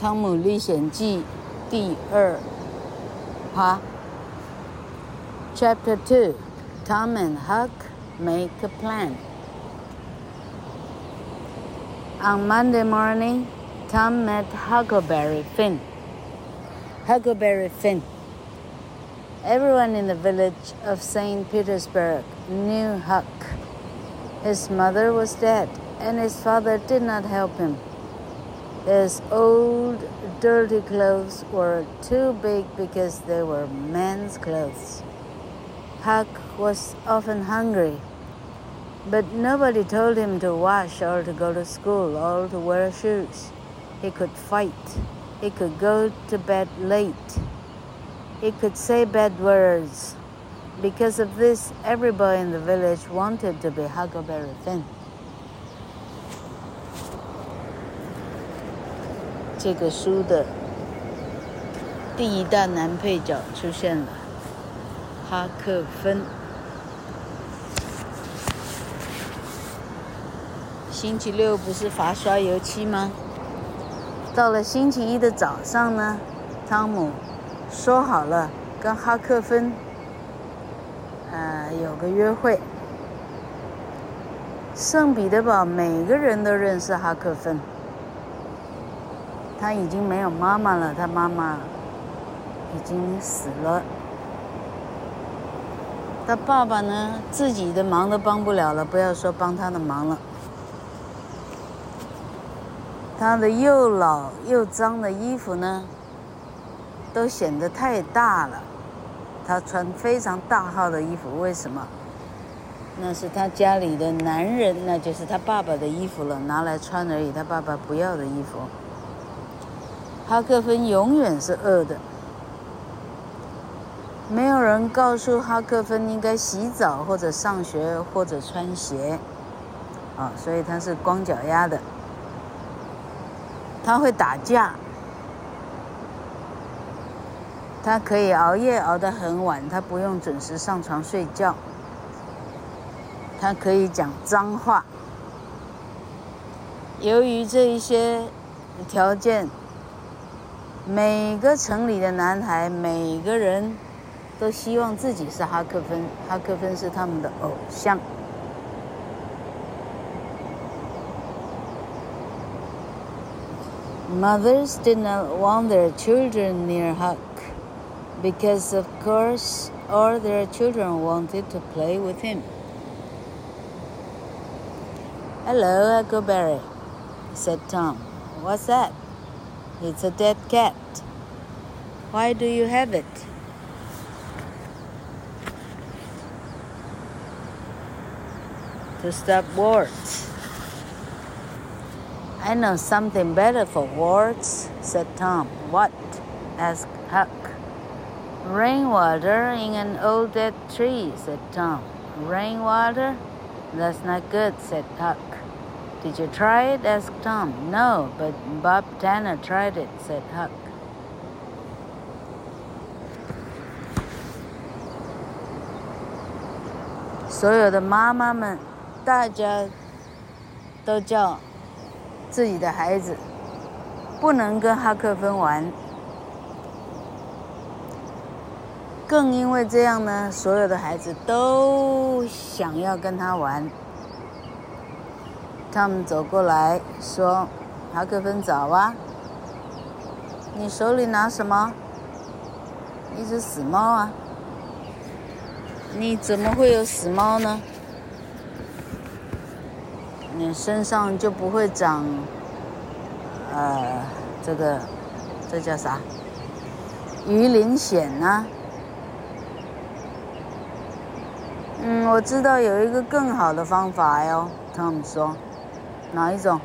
汤姆历险记》第二趴。Chapter Two: Tom and Huck make a plan. On Monday morning, Tom met Huckleberry Finn. Huckleberry Finn. Everyone in the village of St. Petersburg knew Huck. His mother was dead, and his father did not help him. His old, dirty clothes were too big because they were men's clothes. Huck was often hungry, but nobody told him to wash or to go to school or to wear shoes. He could fight. He could go to bed late. He could say bad words. Because of this, every boy in the village wanted to be Huckleberry Finn. 这个书的第一大男配角出现了，哈克芬。星期六不是罚刷油漆吗？到了星期一的早上呢，汤姆说好了跟哈克芬，呃，有个约会。圣彼得堡每个人都认识哈克芬。他已经没有妈妈了，他妈妈已经死了。他爸爸呢，自己的忙都帮不了了，不要说帮他的忙了。他的又老又脏的衣服呢，都显得太大了。他穿非常大号的衣服，为什么？那是他家里的男人，那就是他爸爸的衣服了，拿来穿而已。他爸爸不要的衣服。哈克芬永远是饿的，没有人告诉哈克芬应该洗澡或者上学或者穿鞋，啊，所以他是光脚丫的。他会打架，他可以熬夜熬得很晚，他不用准时上床睡觉，他可以讲脏话。由于这一些条件。每个城里的男孩，每个人都希望自己是哈克芬，哈克芬是他们的偶像。Mothers did not want their children near Huck, because of course all their children wanted to play with him. Hello, Huckleberry, said Tom. What's that? It's a dead cat. Why do you have it? To stop warts. I know something better for warts, said Tom. What? asked Huck. Rainwater in an old dead tree, said Tom. Rainwater? That's not good, said Huck. Did you try it? asked Tom. No, but Bob Tanner tried it, said Huck. 所有的妈妈们，大家都叫自己的孩子不能跟哈克芬玩。更因为这样呢，所有的孩子都想要跟他玩。他们走过来说：“哈克芬早啊，你手里拿什么？一只死猫啊？你怎么会有死猫呢？你身上就不会长……呃，这个这叫啥？鱼鳞癣呢？嗯，我知道有一个更好的方法哟。”汤姆说。哪一种？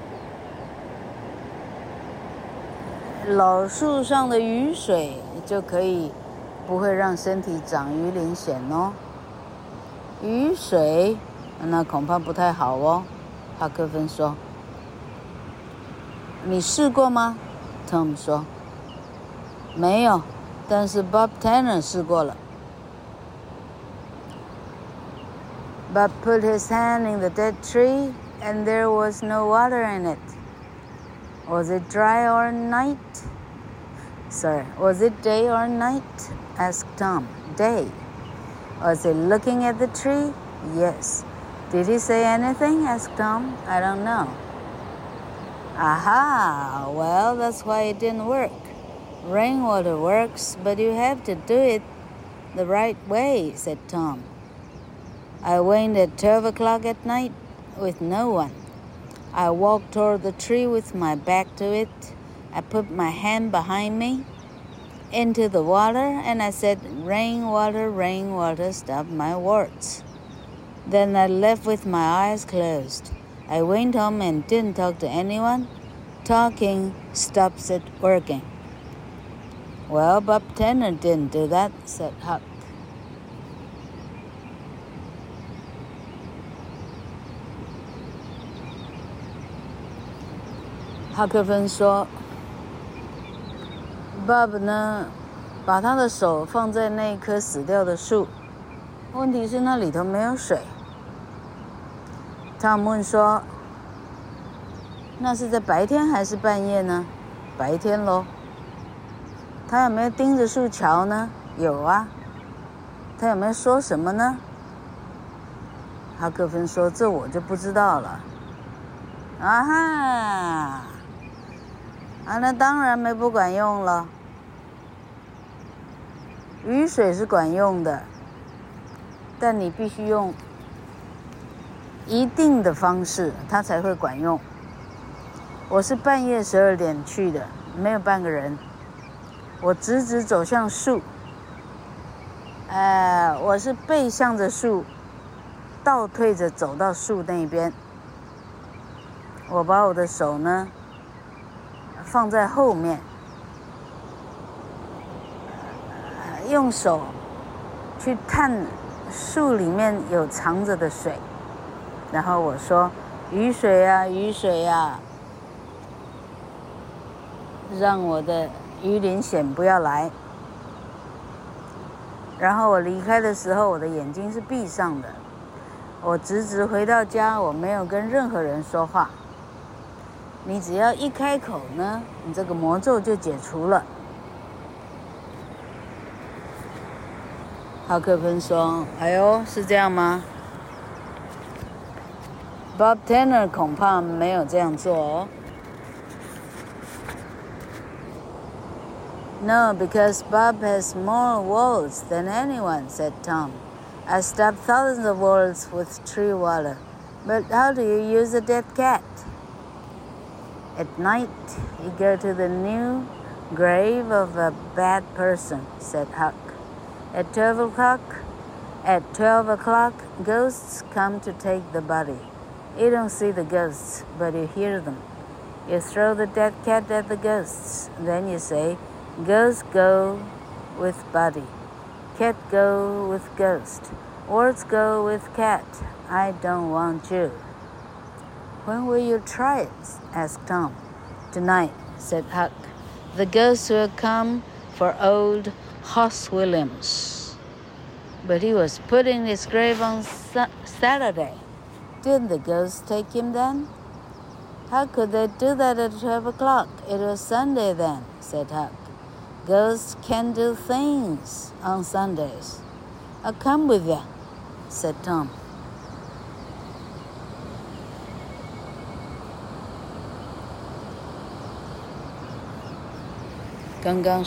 老树上的雨水就可以不会让身体长鱼鳞癣哦。雨水，那恐怕不太好哦。哈克芬说：“你试过吗？”汤姆说：“没有，但是 Bob Tanner 试过了。” Bob put his hand in the dead tree. And there was no water in it. Was it dry or night? Sorry, was it day or night? asked Tom. Day. Was he looking at the tree? Yes. Did he say anything? asked Tom. I don't know. Aha! Well, that's why it didn't work. Rainwater works, but you have to do it the right way, said Tom. I went at 12 o'clock at night with no one. I walked toward the tree with my back to it. I put my hand behind me into the water and I said, Rainwater, rainwater, stop my words. Then I left with my eyes closed. I went home and didn't talk to anyone. Talking stops it working. Well, Bob Tanner didn't do that, said Huck. 哈克芬说 ：“Bob 呢，把他的手放在那棵死掉的树，问题是那里头没有水。”汤姆说：“那是在白天还是半夜呢？”“白天喽。”“他有没有盯着树瞧呢？”“有啊。”“他有没有说什么呢？”哈克芬说：“这我就不知道了。”“啊哈！”啊，那当然没不管用了。雨水是管用的，但你必须用一定的方式，它才会管用。我是半夜十二点去的，没有半个人。我直直走向树，哎，我是背向着树，倒退着走到树那边。我把我的手呢，放在后面，用手去探树里面有藏着的水，然后我说：“雨水啊，雨水啊，让我的鱼鳞癣不要来。”然后我离开的时候，我的眼睛是闭上的，我直直回到家，我没有跟任何人说话。你只要一开口呢，你这个魔咒就解除了。哈克芬说：“哎呦，是这样吗？”Bob Tanner 恐怕没有这样做哦。No, because Bob has more worlds than anyone," said Tom. "I stopped thousands of worlds with tree water, but how do you use a dead cat?" At night, you go to the new grave of a bad person, said Huck. at twelve o'clock, at twelve o'clock, ghosts come to take the body. You don't see the ghosts, but you hear them. You throw the dead cat at the ghosts. Then you say, Ghost go with body. Cat go with ghost. Words go with cat. I don't want you. When will you try it? asked Tom. Tonight, said Huck. The ghosts will come for old Hoss Williams. But he was put in his grave on sa- Saturday. Didn't the ghosts take him then? How could they do that at 12 o'clock? It was Sunday then, said Huck. Ghosts can do things on Sundays. I'll come with you, said Tom. Gang Gang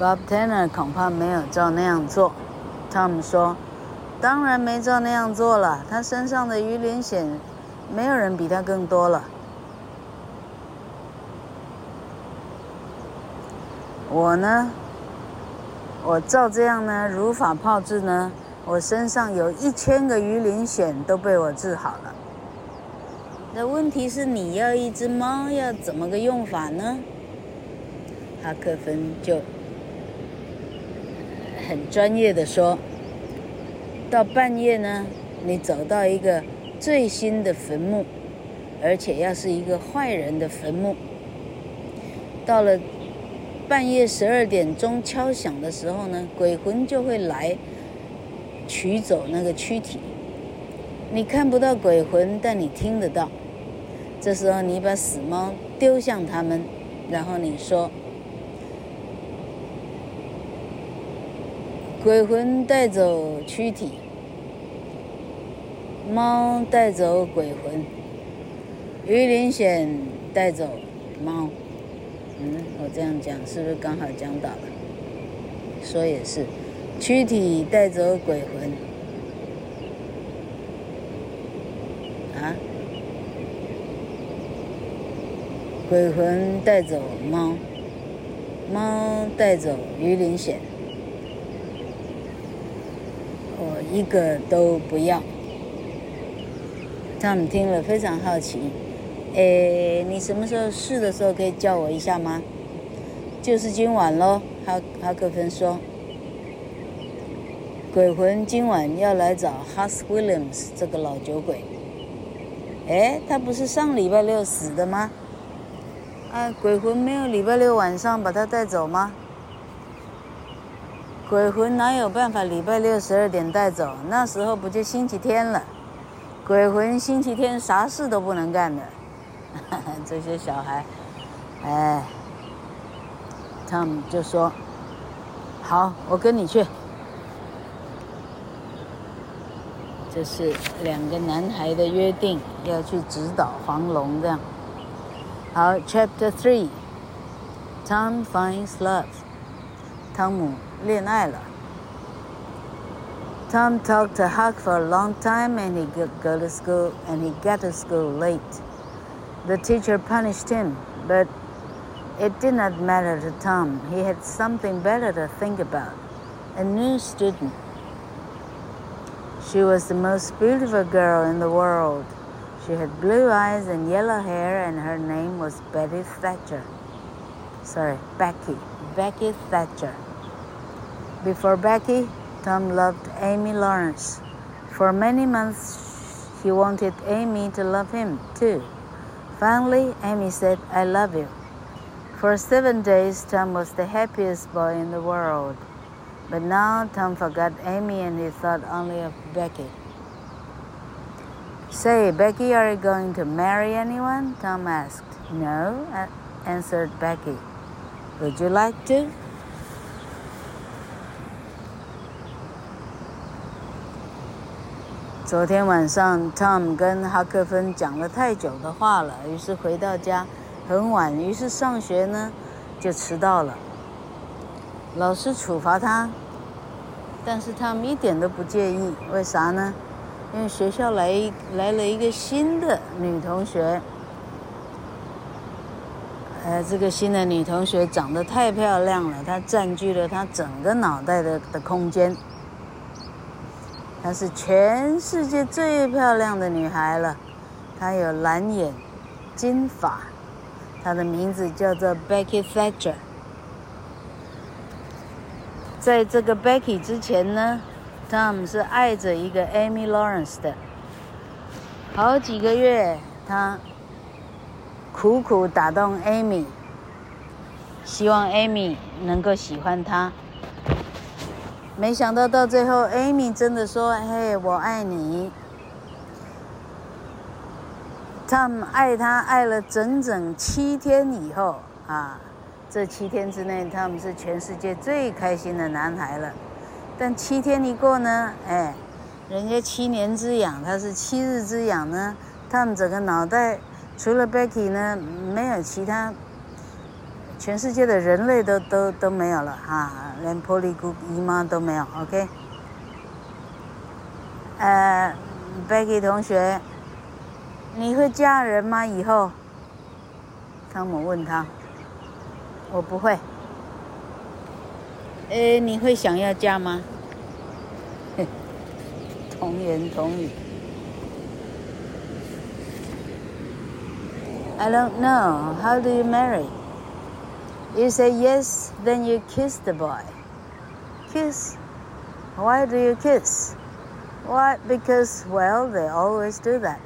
，Bob Tanner 恐怕没有照那样做。Tom 说：“当然没照那样做了，他身上的鱼鳞癣，没有人比他更多了。”我呢，我照这样呢，如法炮制呢，我身上有一千个鱼鳞癣都被我治好了。那问题是，你要一只猫，要怎么个用法呢？哈克芬就很专业的说：“到半夜呢，你走到一个最新的坟墓，而且要是一个坏人的坟墓。到了半夜十二点钟敲响的时候呢，鬼魂就会来取走那个躯体。你看不到鬼魂，但你听得到。这时候你把死猫丢向他们，然后你说：“鬼魂带走躯体，猫带走鬼魂，鱼鳞癣带走猫。”嗯，我这样讲是不是刚好讲到了？说也是，躯体带走鬼魂。啊？鬼魂带走猫，猫带走鱼鳞癣，我一个都不要。他们听了非常好奇。诶，你什么时候试的时候可以叫我一下吗？就是今晚喽，哈哈克芬说。鬼魂今晚要来找哈斯威廉姆斯这个老酒鬼。诶，他不是上礼拜六死的吗？啊，鬼魂没有礼拜六晚上把他带走吗？鬼魂哪有办法礼拜六十二点带走？那时候不就星期天了？鬼魂星期天啥事都不能干的。这些小孩，哎，Tom 就说：“好，我跟你去。”这是两个男孩的约定，要去指导黄龙这样。好，Chapter Three，Tom finds love。汤姆恋爱了。Tom talked to Huck for a long time, and he got go to school, and he got to school late. The teacher punished him, but it did not matter to Tom. He had something better to think about. A new student. She was the most beautiful girl in the world. She had blue eyes and yellow hair, and her name was Betty Thatcher. Sorry, Becky. Becky Thatcher. Before Becky, Tom loved Amy Lawrence. For many months, he wanted Amy to love him, too. Finally, Amy said, I love you. For seven days, Tom was the happiest boy in the world. But now Tom forgot Amy and he thought only of Becky. Say, Becky, are you going to marry anyone? Tom asked. No, answered Becky. Would you like to? 昨天晚上，Tom 跟哈克芬讲了太久的话了，于是回到家很晚，于是上学呢就迟到了。老师处罚他，但是他们一点都不介意，为啥呢？因为学校来来了一个新的女同学，呃，这个新的女同学长得太漂亮了，她占据了她整个脑袋的的空间。她是全世界最漂亮的女孩了，她有蓝眼、金发，她的名字叫做 Becky Thatcher。在这个 Becky 之前呢，Tom 是爱着一个 Amy Lawrence 的，好几个月，他苦苦打动 Amy，希望 Amy 能够喜欢他。没想到到最后，Amy 真的说：“嘿，我爱你。” Tom 爱他爱了整整七天以后啊，这七天之内，Tom 是全世界最开心的男孩了。但七天一过呢，哎，人家七年之痒，他是七日之痒呢。Tom 整个脑袋除了 Becky 呢，没有其他。全世界的人类都都都没有了哈，连波利姑姨妈都没有。OK，呃贝基同学，你会嫁人吗？以后？汤姆问他。我不会。呃，你会想要嫁吗？童言童语。I don't know. How do you marry? You say yes, then you kiss the boy. Kiss? Why do you kiss? Why? Because, well, they always do that.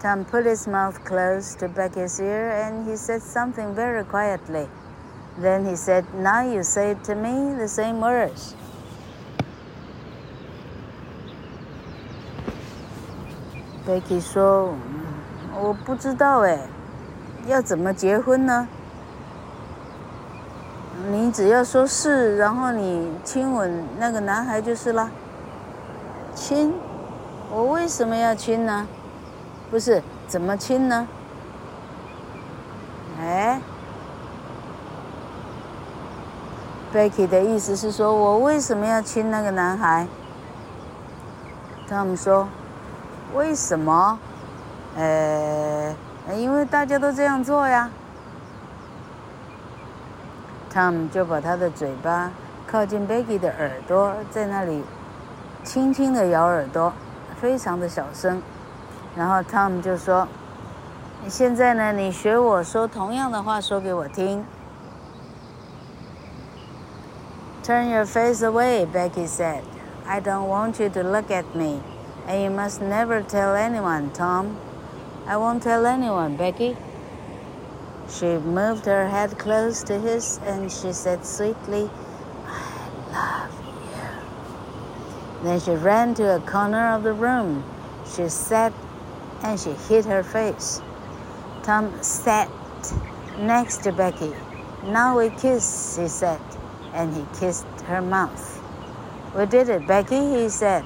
Tom put his mouth close to Becky's ear and he said something very quietly. Then he said, Now you say it to me the same words. Becky 说：“ 我不知道哎，要怎么结婚呢？ 你只要说是，然后你亲吻那个男孩就是了。亲？我为什么要亲呢？不是，怎么亲呢？哎，Becky 的意思是说，我为什么要亲那个男孩？Tom 说，为什么？呃，因为大家都这样做呀。Tom 就把他的嘴巴靠近 Becky 的耳朵，在那里轻轻的咬耳朵，非常的小声。然后 Tom 就说：“现在呢，你学我说同样的话，说给我听。” Turn your face away, Becky said. I don't want you to look at me, and you must never tell anyone, Tom. I won't tell anyone, Becky. She moved her head close to his and she said sweetly, I love you. Then she ran to a corner of the room. She sat and she hid her face. Tom sat next to Becky. Now we kiss, he said, and he kissed her mouth. We did it, Becky, he said.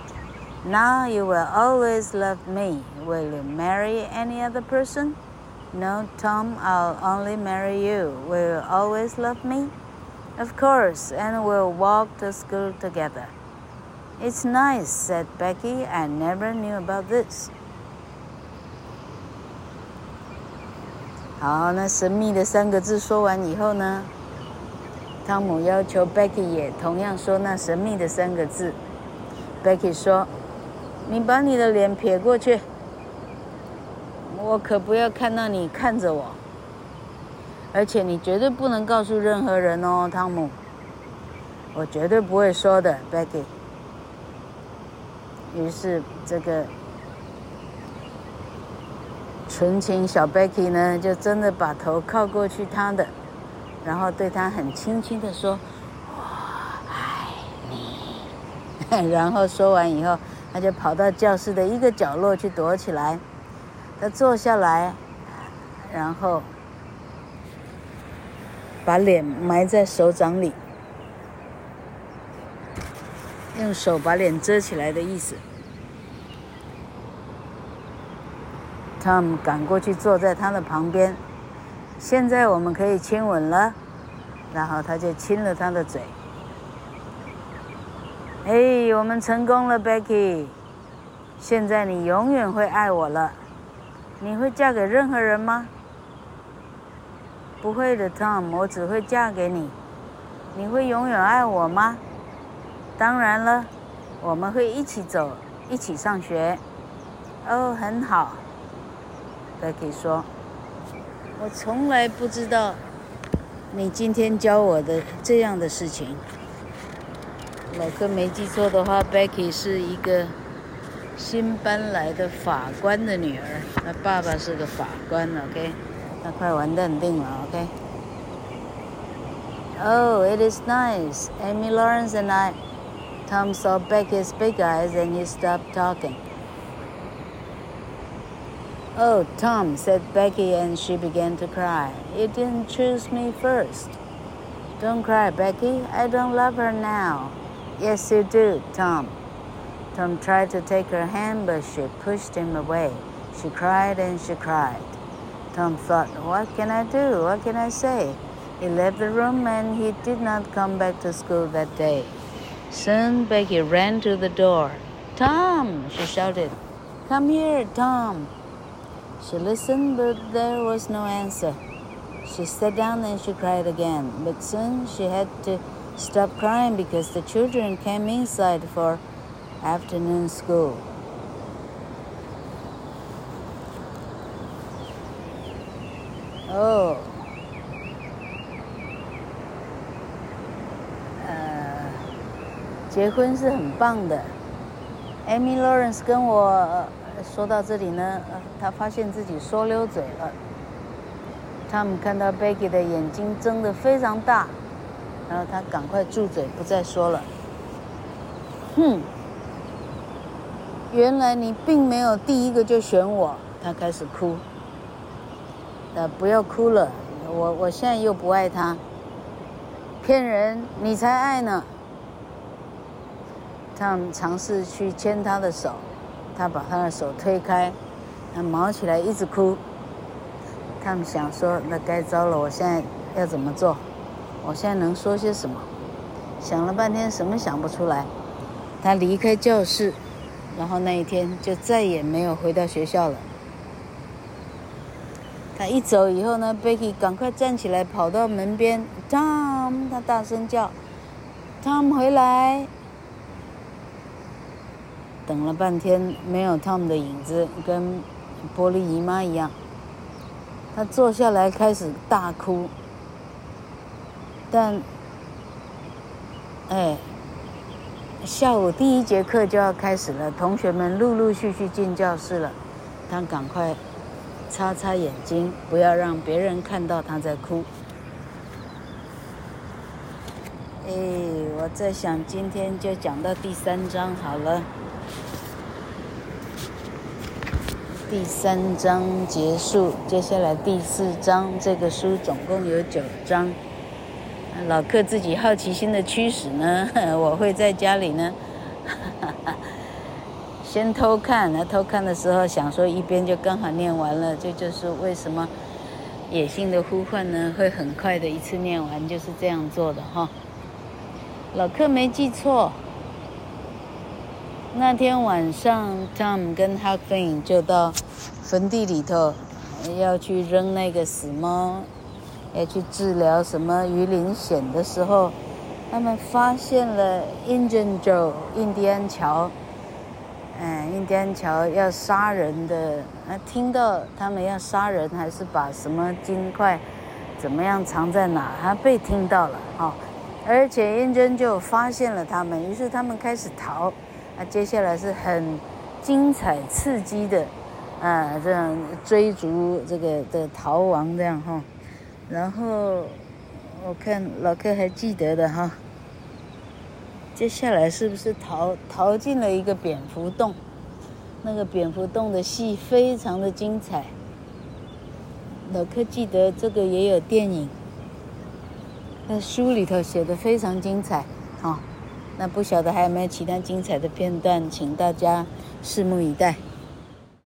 Now you will always love me. Will you marry any other person? No, Tom, I'll only marry you. Will you always love me? Of course, and we'll walk to school together. It's nice, said Becky. I never knew about this. 好，那神秘的三个字说完以后呢，汤姆要求 Becky 也同样说那神秘的三个字。Becky 说：“你把你的脸撇过去。” 我可不要看到你看着我，而且你绝对不能告诉任何人哦，汤姆。我绝对不会说的，Becky。于是这个纯情小 Becky 呢，就真的把头靠过去他的，然后对他很轻轻的说：“我爱你。”然后说完以后，他就跑到教室的一个角落去躲起来。他坐下来，然后把脸埋在手掌里，用手把脸遮起来的意思。Tom 赶过去坐在他的旁边。现在我们可以亲吻了，然后他就亲了他的嘴。哎，我们成功了，Becky。现在你永远会爱我了。你会嫁给任何人吗？不会的，Tom，我只会嫁给你。你会永远爱我吗？当然了，我们会一起走，一起上学。哦，很好。Becky 说：“我从来不知道你今天教我的这样的事情。”老哥没记错的话，Becky 是一个。新搬来的法官的女儿，她爸爸是个法官，OK，那快完蛋定了，OK。Oh, it is nice. Amy Lawrence and I. Tom saw Becky's big eyes and he stopped talking. Oh, Tom, said Becky, and she began to cry. You didn't choose me first. Don't cry, Becky. I don't love her now. Yes, you do, Tom. Tom tried to take her hand, but she pushed him away. She cried and she cried. Tom thought, What can I do? What can I say? He left the room and he did not come back to school that day. Soon Becky ran to the door. Tom, she shouted. Come here, Tom. She listened, but there was no answer. She sat down and she cried again, but soon she had to stop crying because the children came inside for afternoon school. Oh. 呃，结婚是很棒的。Amy Lawrence 跟我说到这里呢，他发现自己说溜嘴了。他们看到 Becky 的眼睛睁得非常大，然后他赶快住嘴，不再说了。哼。原来你并没有第一个就选我，他开始哭。呃，不要哭了，我我现在又不爱他，骗人，你才爱呢。他们尝试去牵他的手，他把他的手推开，他毛起来一直哭。他们想说，那该糟了，我现在要怎么做？我现在能说些什么？想了半天，什么想不出来。他离开教室，然后那一天就再也没有回到学校了。他一走以后呢，Becky 赶快站起来，跑到门边，Tom，他大声叫，Tom 回来。等了半天没有 Tom 的影子，跟玻璃姨妈一样。他坐下来开始大哭，但，哎，下午第一节课就要开始了，同学们陆陆续续进教室了，他赶快。擦擦眼睛，不要让别人看到他在哭。哎，我在想，今天就讲到第三章好了。第三章结束，接下来第四章。这个书总共有九章。老克自己好奇心的驱使呢，我会在家里呢。先偷看，那偷看的时候想说一边就刚好念完了，这就是为什么野性的呼唤呢会很快的一次念完，就是这样做的哈。老克没记错，那天晚上 Tom 跟 h u g f i n 就到坟地里头要去扔那个死猫，要去治疗什么鱼鳞癣的时候，他们发现了 Indian Joe 印第安乔。嗯，印第安乔要杀人的，啊，听到他们要杀人，还是把什么金块怎么样藏在哪？他被听到了，哦，而且印真就发现了他们，于是他们开始逃，啊，接下来是很精彩刺激的，啊，这样追逐这个的逃亡这样哈，然后我看老柯还记得的哈。接下来是不是逃逃进了一个蝙蝠洞？那个蝙蝠洞的戏非常的精彩。老柯记得这个也有电影，那书里头写的非常精彩。好，那不晓得还有没有其他精彩的片段，请大家拭目以待。